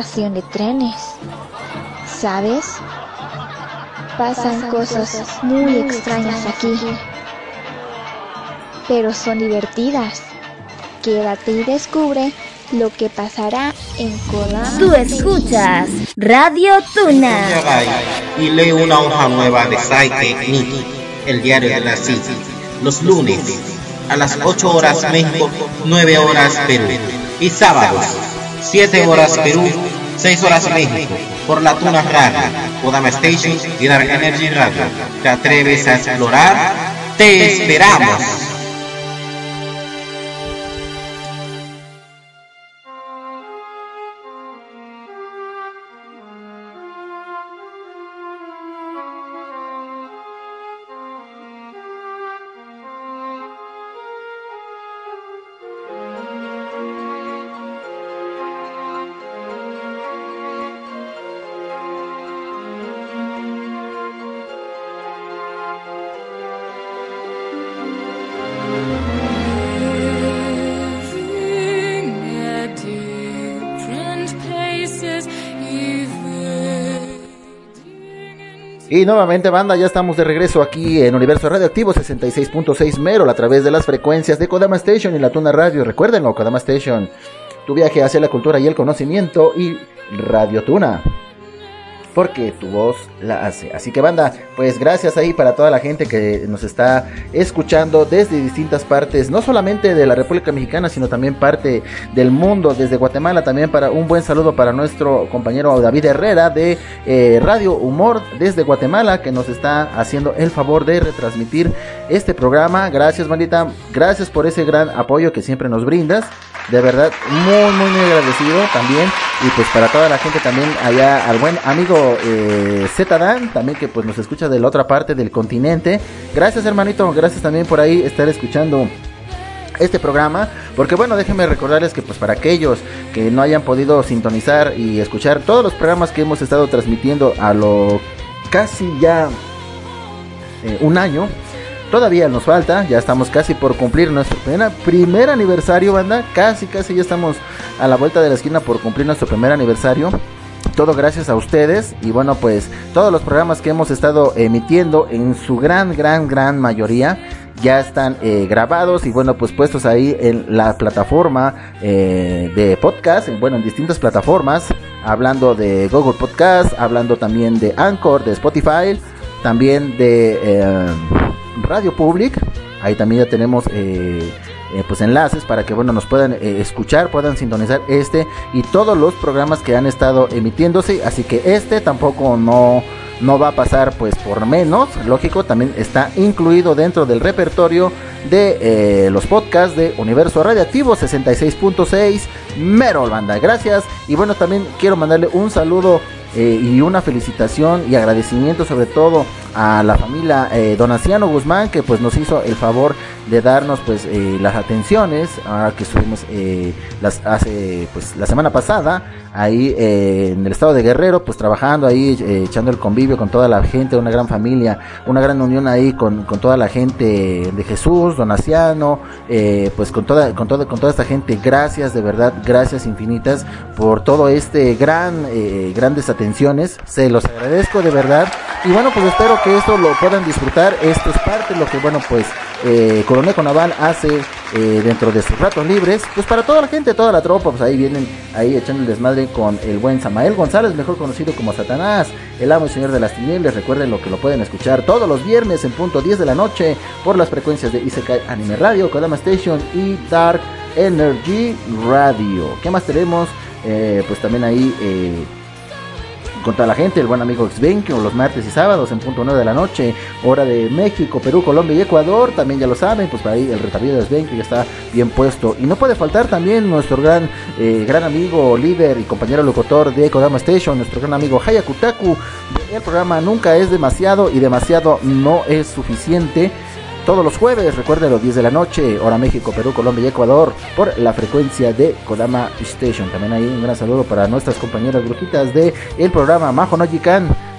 Estación de trenes. ¿Sabes? Pasan cosas muy extrañas aquí. Pero son divertidas. Quédate y descubre lo que pasará en Kodama. Tú escuchas Radio Tuna. y leo una hoja nueva de Psyche Nikki, el diario de la City, los lunes a las 8 horas México, 9 horas Perú, y sábados 7 horas Perú, 6 horas México, por la Tuna Radio, Kodama Station y Dark Energy Radio. ¿Te atreves a explorar? ¡Te esperamos! Y nuevamente, banda, ya estamos de regreso aquí en Universo Radioactivo 66.6 Merol a través de las frecuencias de Kodama Station y la Tuna Radio. Recuérdenlo, Kodama Station, tu viaje hacia la cultura y el conocimiento y Radio Tuna. Porque tu voz la hace. Así que banda, pues gracias ahí para toda la gente que nos está escuchando desde distintas partes, no solamente de la República Mexicana, sino también parte del mundo, desde Guatemala. También para un buen saludo para nuestro compañero David Herrera de eh, Radio Humor desde Guatemala, que nos está haciendo el favor de retransmitir este programa. Gracias, bandita. Gracias por ese gran apoyo que siempre nos brindas. De verdad, muy, muy, muy agradecido también. Y pues para toda la gente también allá, al buen amigo eh, Z Dan, también que pues nos escucha de la otra parte del continente. Gracias hermanito, gracias también por ahí estar escuchando este programa, porque bueno, déjenme recordarles que pues para aquellos que no hayan podido sintonizar y escuchar todos los programas que hemos estado transmitiendo a lo casi ya eh, un año, todavía nos falta, ya estamos casi por cumplir nuestro primer, primer aniversario, banda, casi, casi ya estamos a la vuelta de la esquina por cumplir nuestro primer aniversario. Todo gracias a ustedes. Y bueno pues todos los programas que hemos estado emitiendo en su gran gran gran mayoría ya están eh, grabados y bueno pues puestos ahí en la plataforma eh, de podcast, en- bueno en distintas plataformas, hablando de Google Podcast, hablando también de Anchor, de Spotify, también de eh, Radio Public, ahí también ya tenemos eh, eh, pues enlaces para que bueno nos puedan eh, escuchar, puedan sintonizar este y todos los programas que han estado emitiéndose, así que este tampoco no no va a pasar pues por menos, lógico, también está incluido dentro del repertorio de eh, los podcasts de Universo Radioactivo 66.6 Merol Banda. Gracias. Y bueno, también quiero mandarle un saludo y una felicitación y agradecimiento sobre todo a la familia eh, Donaciano Guzmán que pues nos hizo el favor de darnos pues eh, las atenciones ahora que estuvimos eh, las hace pues la semana pasada ahí eh, en el estado de Guerrero pues trabajando ahí eh, echando el convivio con toda la gente una gran familia una gran unión ahí con, con toda la gente de Jesús Donaciano eh, pues con toda con toda con toda esta gente. Gracias de verdad gracias infinitas por todo este gran eh, grandes atenciones. Se los agradezco de verdad. Y bueno pues espero que esto lo puedan disfrutar. Esto es parte de lo que bueno pues eh, Coronel Conaval hace eh, dentro de sus ratos libres pues para toda la gente toda la tropa pues ahí vienen ahí echando el desmadre con el buen Samael González mejor conocido como Satanás el amo y señor de las tinieblas recuerden lo que lo pueden escuchar todos los viernes en punto 10 de la noche por las frecuencias de Isekai Anime Radio Kodama Station y Dark Energy Radio ¿qué más tenemos? Eh, pues también ahí con toda la gente, el buen amigo Xbenki, los martes y sábados en punto 9 de la noche, hora de México, Perú, Colombia y Ecuador, también ya lo saben, pues para ahí el retablo de Xbenki ya está bien puesto. Y no puede faltar también nuestro gran, eh, gran amigo, líder y compañero locutor de Kodama Station, nuestro gran amigo Hayakutaku. El programa nunca es demasiado y demasiado no es suficiente. Todos los jueves, recuerden los 10 de la noche, hora México, Perú, Colombia y Ecuador, por la frecuencia de Kodama Station. También hay un gran saludo para nuestras compañeras brujitas de el programa Majo no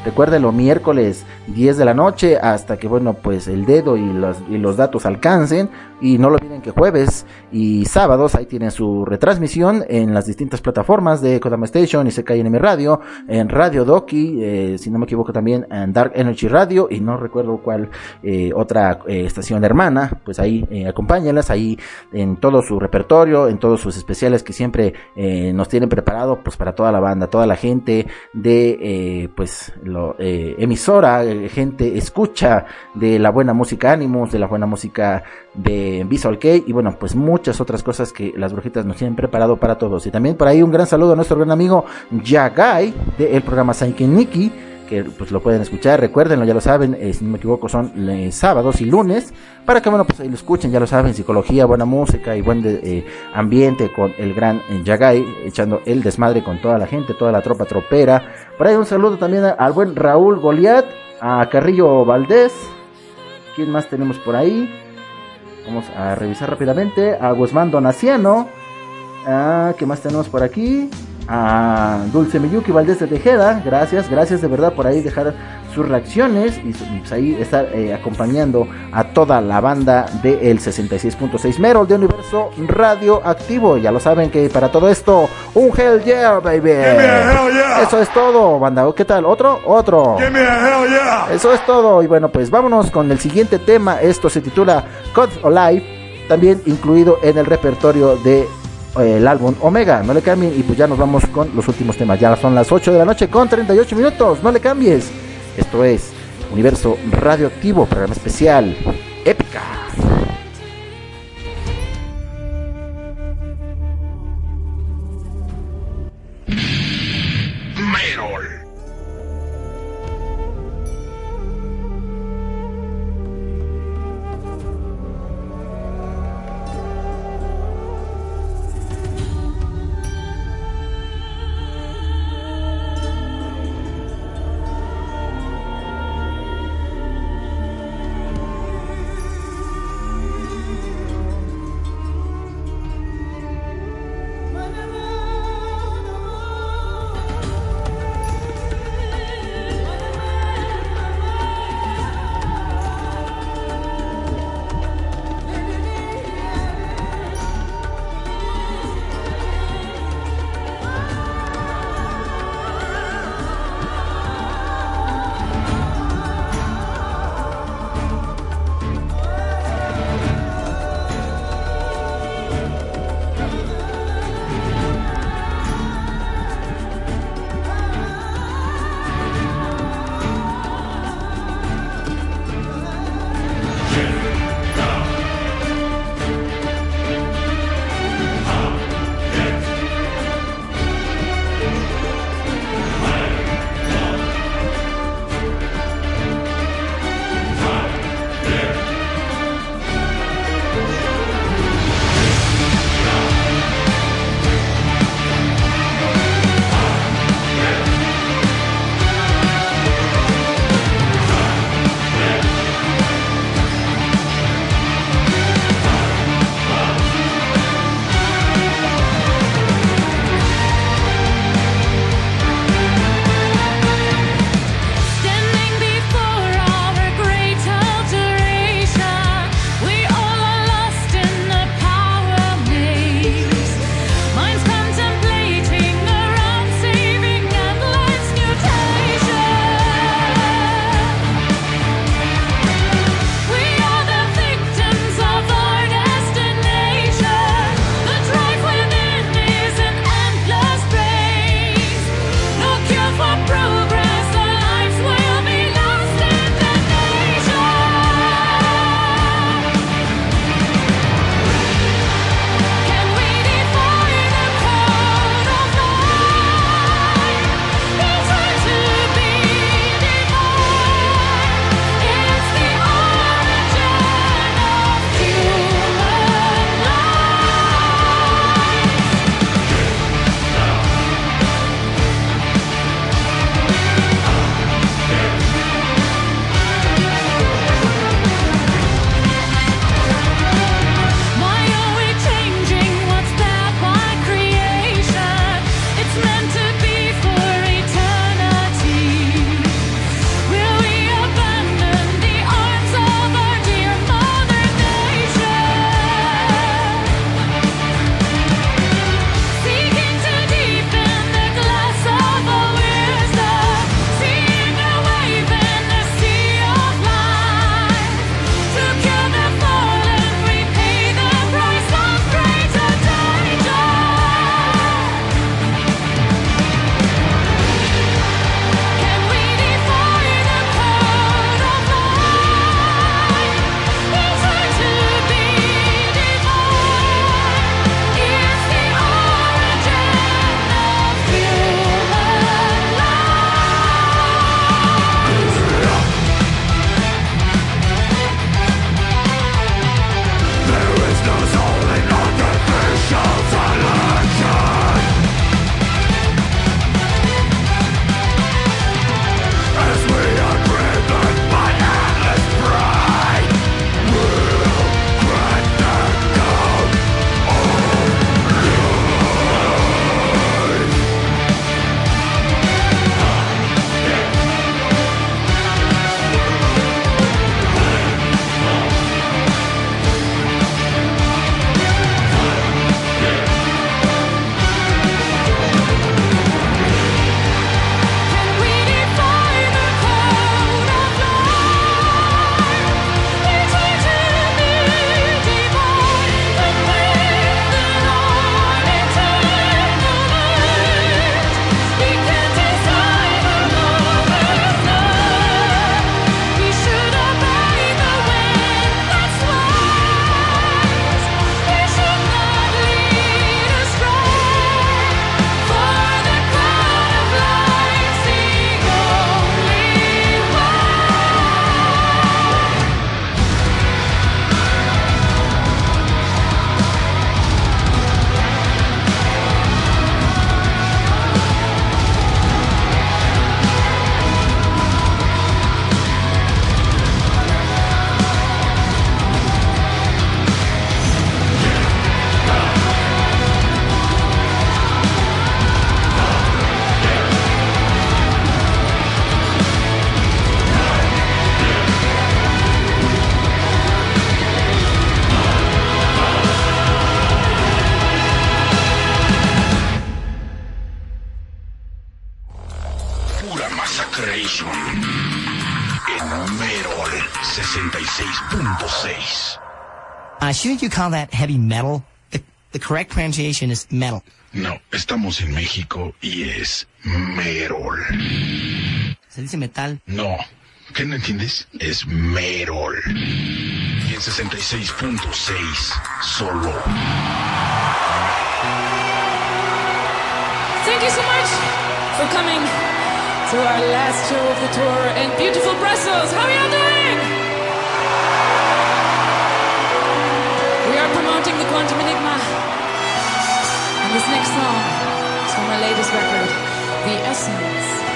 Jikan, Recuérdelo, miércoles 10 de la noche hasta que, bueno, pues el dedo y los, y los datos alcancen. Y no lo olviden que jueves y sábados ahí tienen su retransmisión en las distintas plataformas de Kodama Station y CKNM Radio, en Radio Doki, eh, si no me equivoco también en Dark Energy Radio y no recuerdo cuál eh, otra eh, estación hermana, pues ahí eh, acompáñenlas, ahí en todo su repertorio, en todos sus especiales que siempre eh, nos tienen preparado pues para toda la banda, toda la gente de pues eh, emisora, eh, gente escucha de la buena música Animus, de la buena música de Visual K y bueno, pues muchas otras cosas que las brujitas nos tienen preparado para todos. Y también por ahí un gran saludo a nuestro gran amigo Yagai del programa Saiken Nikki que pues lo pueden escuchar, recuérdenlo, ya lo saben, eh, si no me equivoco son eh, sábados y lunes, para que bueno, pues lo escuchen, ya lo saben, psicología, buena música y buen eh, ambiente con el gran eh, Yagai, echando el desmadre con toda la gente, toda la tropa tropera. Por ahí un saludo también al buen Raúl Goliat, a Carrillo Valdés, ¿quién más tenemos por ahí? Vamos a revisar rápidamente, a Guzmán Donaciano, Ah, ¿Qué más tenemos por aquí? A Dulce Miyuki Valdés de Tejeda. Gracias, gracias de verdad por ahí dejar sus reacciones y pues ahí estar eh, acompañando a toda la banda del 66.6 Merol de Universo Radioactivo. Ya lo saben que para todo esto, un Hell Yeah, baby. Eso es todo, banda. ¿Qué tal? ¿Otro? Otro. Eso es todo. Y bueno, pues vámonos con el siguiente tema. Esto se titula Code of Life, también incluido en el repertorio de el álbum Omega. No le cambien y pues ya nos vamos con los últimos temas. Ya son las 8 de la noche con 38 minutos. No le cambies. Esto es Universo Radioactivo, programa especial. Épica. Uh, shouldn't you call that heavy metal? The, the correct pronunciation is metal. No, estamos en México y es Merol. Se dice metal. No, ¿qué no entiendes? Es Merol. Y en 66.6 solo. Thank you so much for coming to our last show of the tour in beautiful Brussels. How are y'all doing? Quantum Enigma. And this next song is from my latest record, The Essence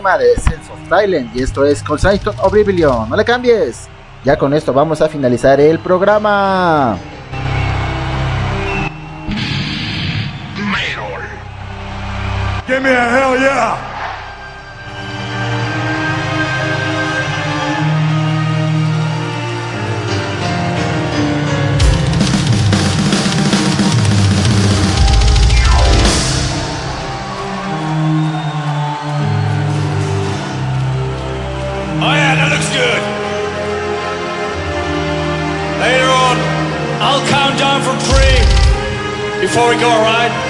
de Sense of Thailand y esto es Colston Oblivion. No le cambies. Ya con esto vamos a finalizar el programa. before we go, all right?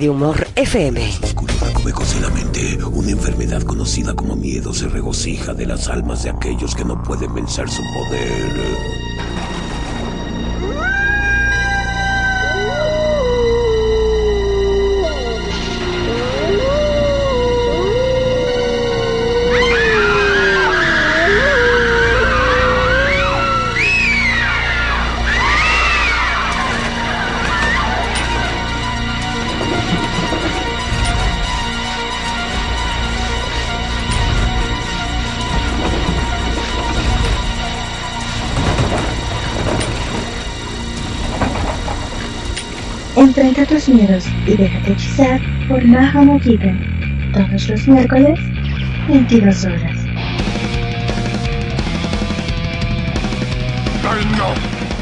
Radio Humor FM. La mente, una enfermedad conocida como miedo se regocija de las almas de aquellos que no pueden vencer su poder. Enfrenta tus miedos y déjate hechizar por Naha Mojita. Todos los miércoles, 22 horas. ¡Ay, no!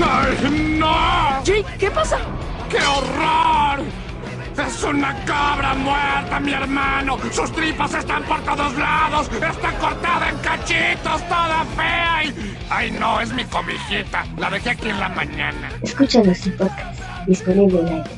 ¡Ay, no! Jake, ¿qué pasa? ¡Qué horror! ¡Es una cabra muerta, mi hermano! ¡Sus tripas están por todos lados! ¡Está cortada en cachitos, toda fea! Y... ¡Ay, no! Es mi cobijita. La dejé aquí en la mañana. Escúchanos en podcast, disponible en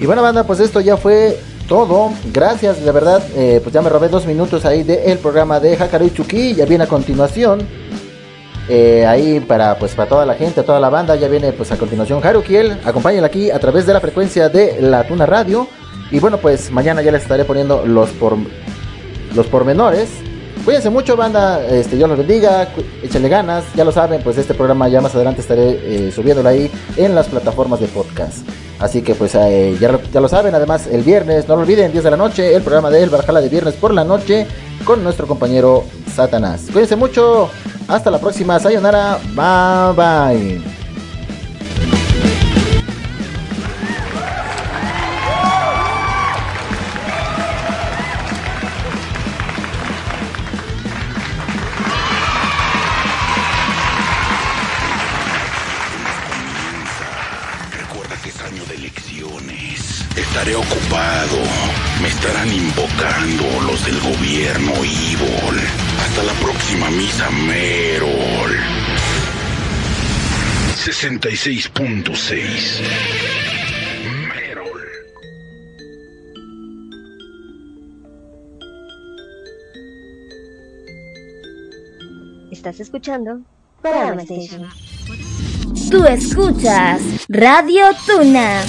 Y bueno, banda, pues esto ya fue todo. Gracias, de verdad. eh, pues ya me robé dos minutos ahí del programa de Hakaru Chuki. Ya viene a continuación. eh, ahí para pues para toda la gente, toda la banda. Ya viene pues a continuación Harukiel. Acompáñenla aquí a través de la frecuencia de la Tuna Radio. Y bueno, pues mañana ya les estaré poniendo los los pormenores. Cuídense mucho, banda. Este, Dios los bendiga. Échenle ganas. Ya lo saben, pues este programa ya más adelante estaré eh, subiéndolo ahí en las plataformas de podcast. Así que pues eh, ya, lo, ya lo saben. Además, el viernes, no lo olviden, 10 de la noche, el programa de El Valhalla de viernes por la noche con nuestro compañero Satanás. Cuídense mucho. Hasta la próxima. Sayonara. Bye bye. Ocupado. Me estarán invocando los del gobierno Evil. Hasta la próxima misa Merol. 66.6. Estás escuchando Station. Tú escuchas Radio Tuna.